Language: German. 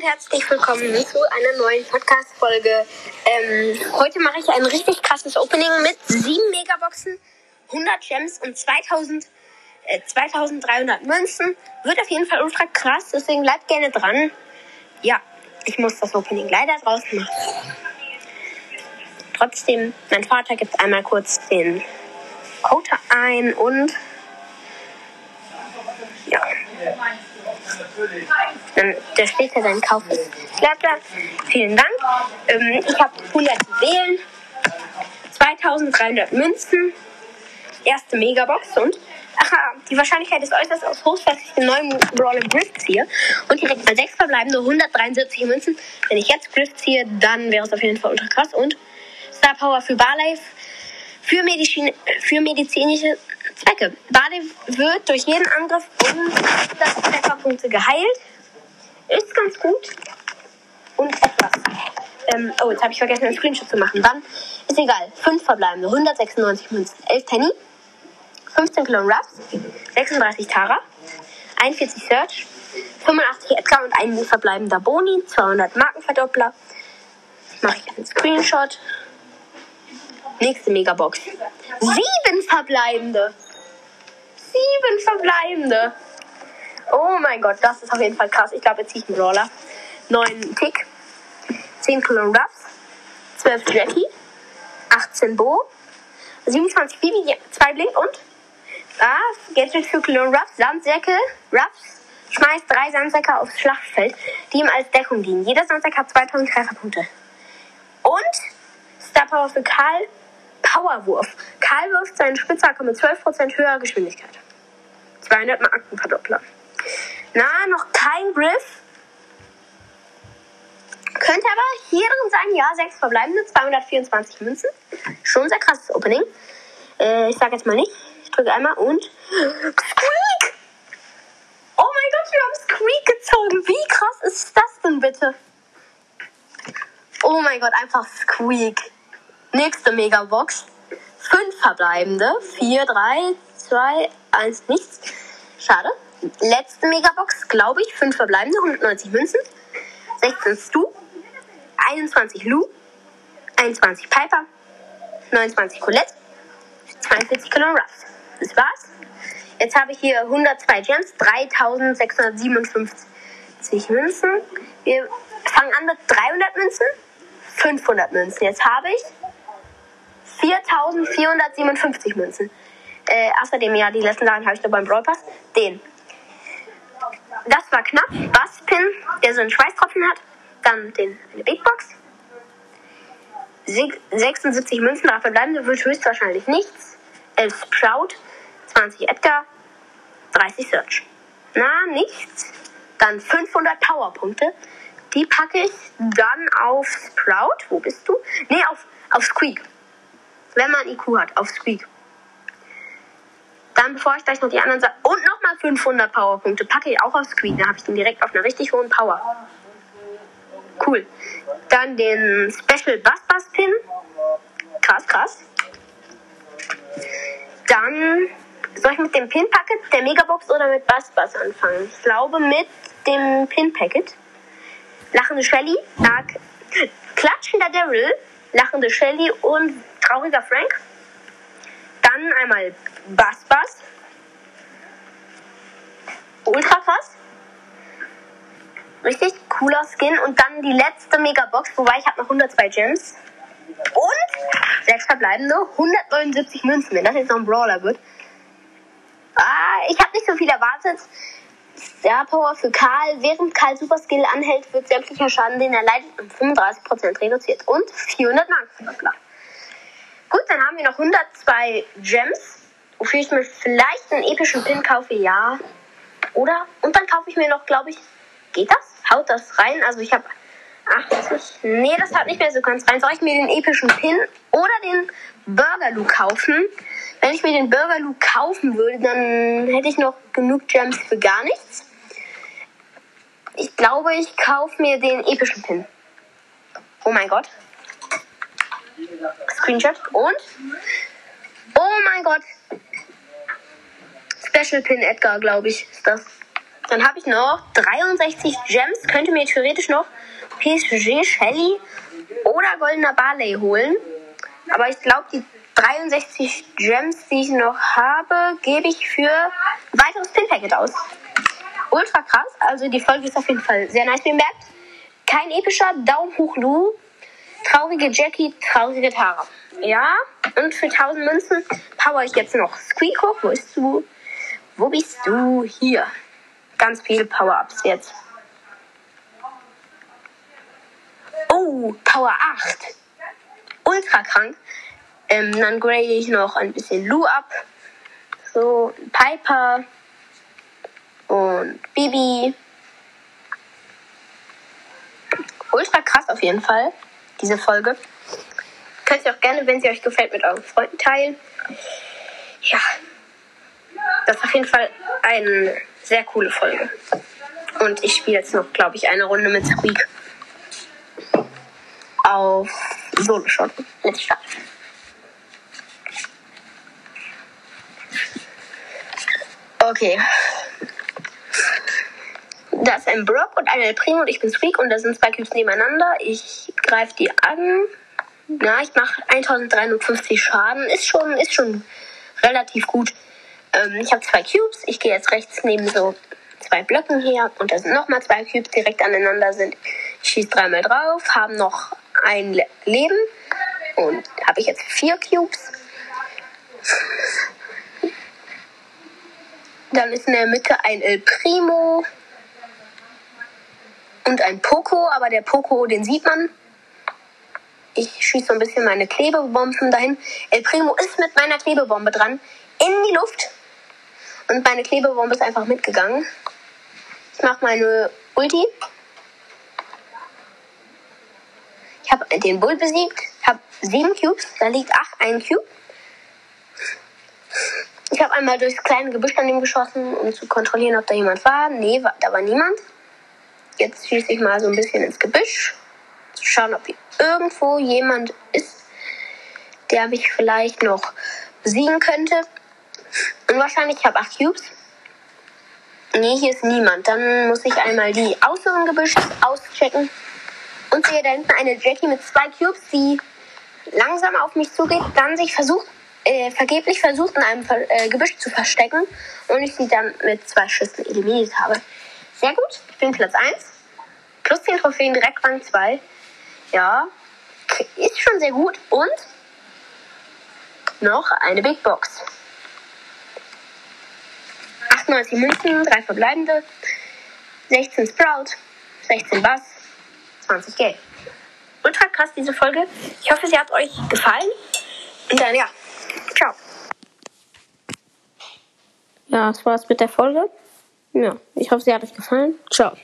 herzlich willkommen zu einer neuen Podcast-Folge. Ähm, heute mache ich ein richtig krasses Opening mit 7 Megaboxen, 100 Gems und 2000, äh, 2300 Münzen. Wird auf jeden Fall ultra krass, deswegen bleibt gerne dran. Ja, ich muss das Opening leider draußen machen. Trotzdem, mein Vater gibt einmal kurz den Code ein und ja. Dann, da steht ja sein Kauf ist. Bleibt da. Vielen Dank. Ähm, ich habe 100 zu wählen. 2300 Münzen. Erste Megabox und. Ach, die Wahrscheinlichkeit ist äußerst hoch, dass ich den neuen Brawler Griff ziehe. Und direkt mal 6 verbleibende 173 Münzen. Wenn ich jetzt Griff ziehe, dann wäre es auf jeden Fall ultra krass. Und Star Power für Barley für, Medizin, für medizinische Zwecke. Barley wird durch jeden Angriff um das Trefferpunkte geheilt. Ist ganz gut. Und etwas. Ähm, oh, jetzt habe ich vergessen, einen Screenshot zu machen. Dann ist egal. 5 verbleibende, 196 Münzen, 11 Penny, 15 Clone Ruffs, 36 Tara, 41 Search, 85 Edgar und ein verbleibender Boni, 200 Markenverdoppler. Mache ich einen Screenshot. Nächste Megabox. Sieben verbleibende. Sieben verbleibende. Oh mein Gott, das ist auf jeden Fall krass. Ich glaube, jetzt ziehe ich einen Brawler. 9 Tick. 10 Clone Ruffs. 12 Jackie. 18 Bo. 27 Bibi, 2 Blink und ah, Gadget für Clone Ruffs, Sandsäcke, Ruffs, schmeißt drei Sandsäcke aufs Schlachtfeld, die ihm als Deckung dienen. Jeder Sandsack hat 2000 Trefferpunkte. Und Star Power für Karl, Powerwurf. Karl wirft seinen Spitzhacke mit 12% höherer Geschwindigkeit. 200 Markenverdoppler. Na, noch kein Griff. Könnte aber hier drin sein, ja, 6 verbleibende, 224 Münzen. Schon sehr krasses Opening. Äh, ich sage jetzt mal nicht. Ich drücke einmal und. Squeak! Oh mein Gott, wir haben Squeak gezogen. Wie krass ist das denn bitte? Oh mein Gott, einfach Squeak. Nächste Megabox. 5 verbleibende. 4, 3, 2, 1, nichts. Schade. Letzte Megabox, glaube ich. 5 verbleibende, 190 Münzen. 16 Stu. 21 Lu. 21 Piper. 29 Colette. 42 Colonel Ruffs. Das war's. Jetzt habe ich hier 102 Gems, 3657 Münzen. Wir fangen an mit 300 Münzen, 500 Münzen. Jetzt habe ich 4457 Münzen. Äh, außerdem, ja, die letzten Lagen habe ich da beim Brawl Pass. Den. Das war knapp. Basspin, der so einen Schweißtropfen hat. Dann den, eine Big Box. 76 Münzen, dafür bleiben wird höchstwahrscheinlich nichts. 11 Sprout, 20 Edgar, 30 Search. Na, nichts. Dann 500 Powerpunkte. Die packe ich dann auf Sprout. Wo bist du? Nee, auf, auf Squeak. Wenn man IQ hat, auf Squeak. Bevor ich gleich noch die anderen sage, und nochmal 500 Powerpunkte, packe ich auch auf Squeak. Da habe ich den direkt auf einer richtig hohen Power. Cool. Dann den Special Bass Bass Pin. Krass, krass. Dann soll ich mit dem Pin Packet der Megabox oder mit Bass Bass anfangen? Ich glaube mit dem Pin Packet. Lachende Shelly, Arc, klatschender Daryl, lachende Shelly und trauriger Frank. Dann einmal Bass Bass. Ultra krass. Richtig cooler Skin. Und dann die letzte Megabox, wobei ich habe noch 102 Gems. Und sechs verbleibende 179 Münzen, wenn das jetzt noch ein Brawler wird. Ah, ich habe nicht so viel erwartet. Star Power für Karl. Während Karl Super Skill anhält, wird sämtlicher Schaden, den er leidet, um 35% reduziert. Und 400 Marken. Gut, dann haben wir noch 102 Gems, wofür ich mir vielleicht einen epischen Pin kaufe, ja. Oder? Und dann kaufe ich mir noch, glaube ich, geht das? Haut das rein? Also ich habe 80. Nee, das hat nicht mehr so ganz rein. Soll ich mir den epischen Pin oder den Burgerloo kaufen? Wenn ich mir den Burgerloo kaufen würde, dann hätte ich noch genug Gems für gar nichts. Ich glaube, ich kaufe mir den epischen Pin. Oh mein Gott. Screenshot und. Oh mein Gott. Special Pin Edgar, glaube ich, ist das. Dann habe ich noch 63 Gems. Könnte mir theoretisch noch PSG Shelly oder Goldener Barley holen. Aber ich glaube, die 63 Gems, die ich noch habe, gebe ich für ein weiteres Pin-Packet aus. Ultra krass. Also die Folge ist auf jeden Fall sehr nice, merkt. Kein epischer Daumen hoch Lu. Traurige Jackie, traurige Tara. Ja, und für 1000 Münzen power ich jetzt noch Squeak hoch. Wo bist du? Wo bist du? Hier. Ganz viele Power-Ups jetzt. Oh, Power 8. Ultra krank. Ähm, dann grade ich noch ein bisschen Lou ab. So, Piper und Bibi. Ultra krass auf jeden Fall, diese Folge. Könnt ihr auch gerne, wenn sie euch gefällt, mit euren Freunden teilen. Ja, das ist auf jeden Fall eine sehr coole Folge. Und ich spiele jetzt noch, glaube ich, eine Runde mit Squeak auf Solo-Shot. Let's start. Okay. Da ist ein Brock und ein El Primo und ich bin Squeak und da sind zwei Cubes nebeneinander. Ich greife die an. Na, ich mache 1350 Schaden. Ist schon, ist schon relativ gut. Ähm, ich habe zwei Cubes. Ich gehe jetzt rechts neben so zwei Blöcken her und da sind nochmal zwei Cubes direkt aneinander sind. Ich schieße dreimal drauf, haben noch ein Le Leben und habe ich jetzt vier Cubes. Dann ist in der Mitte ein El Primo und ein Poco, aber der Poco, den sieht man. Ich schieße so ein bisschen meine Klebebomben dahin. El Primo ist mit meiner Klebebombe dran in die Luft. Und meine Klebebombe ist einfach mitgegangen. Ich mache meine Ulti. Ich habe den Bull besiegt. habe sieben Cubes. Da liegt acht, ein Cube. Ich habe einmal durchs kleine Gebüsch an ihm geschossen, um zu kontrollieren, ob da jemand war. Nee, da war niemand. Jetzt schieße ich mal so ein bisschen ins Gebüsch. Zu schauen, ob hier irgendwo jemand ist, der mich vielleicht noch besiegen könnte. Und wahrscheinlich, ich habe acht Cubes. Nee, hier ist niemand. Dann muss ich einmal die außeren Gebüsche auschecken. Und sehe da hinten eine Jackie mit zwei Cubes, die langsam auf mich zugeht, dann sich versucht, äh, vergeblich versucht, in einem äh, Gebüsch zu verstecken und ich sie dann mit zwei Schüssen eliminiert habe. Sehr gut, ich bin Platz 1. Plus 10 Trophäen, direkt Rang 2. Ja, ist schon sehr gut. Und noch eine Big Box. 98 Münzen, 3 verbleibende, 16 Sprout, 16 Bass, 20 Geld. Ultra krass diese Folge. Ich hoffe, sie hat euch gefallen. Und dann ja, ciao. Ja, das war's mit der Folge. Ja, ich hoffe, sie hat euch gefallen. Ciao.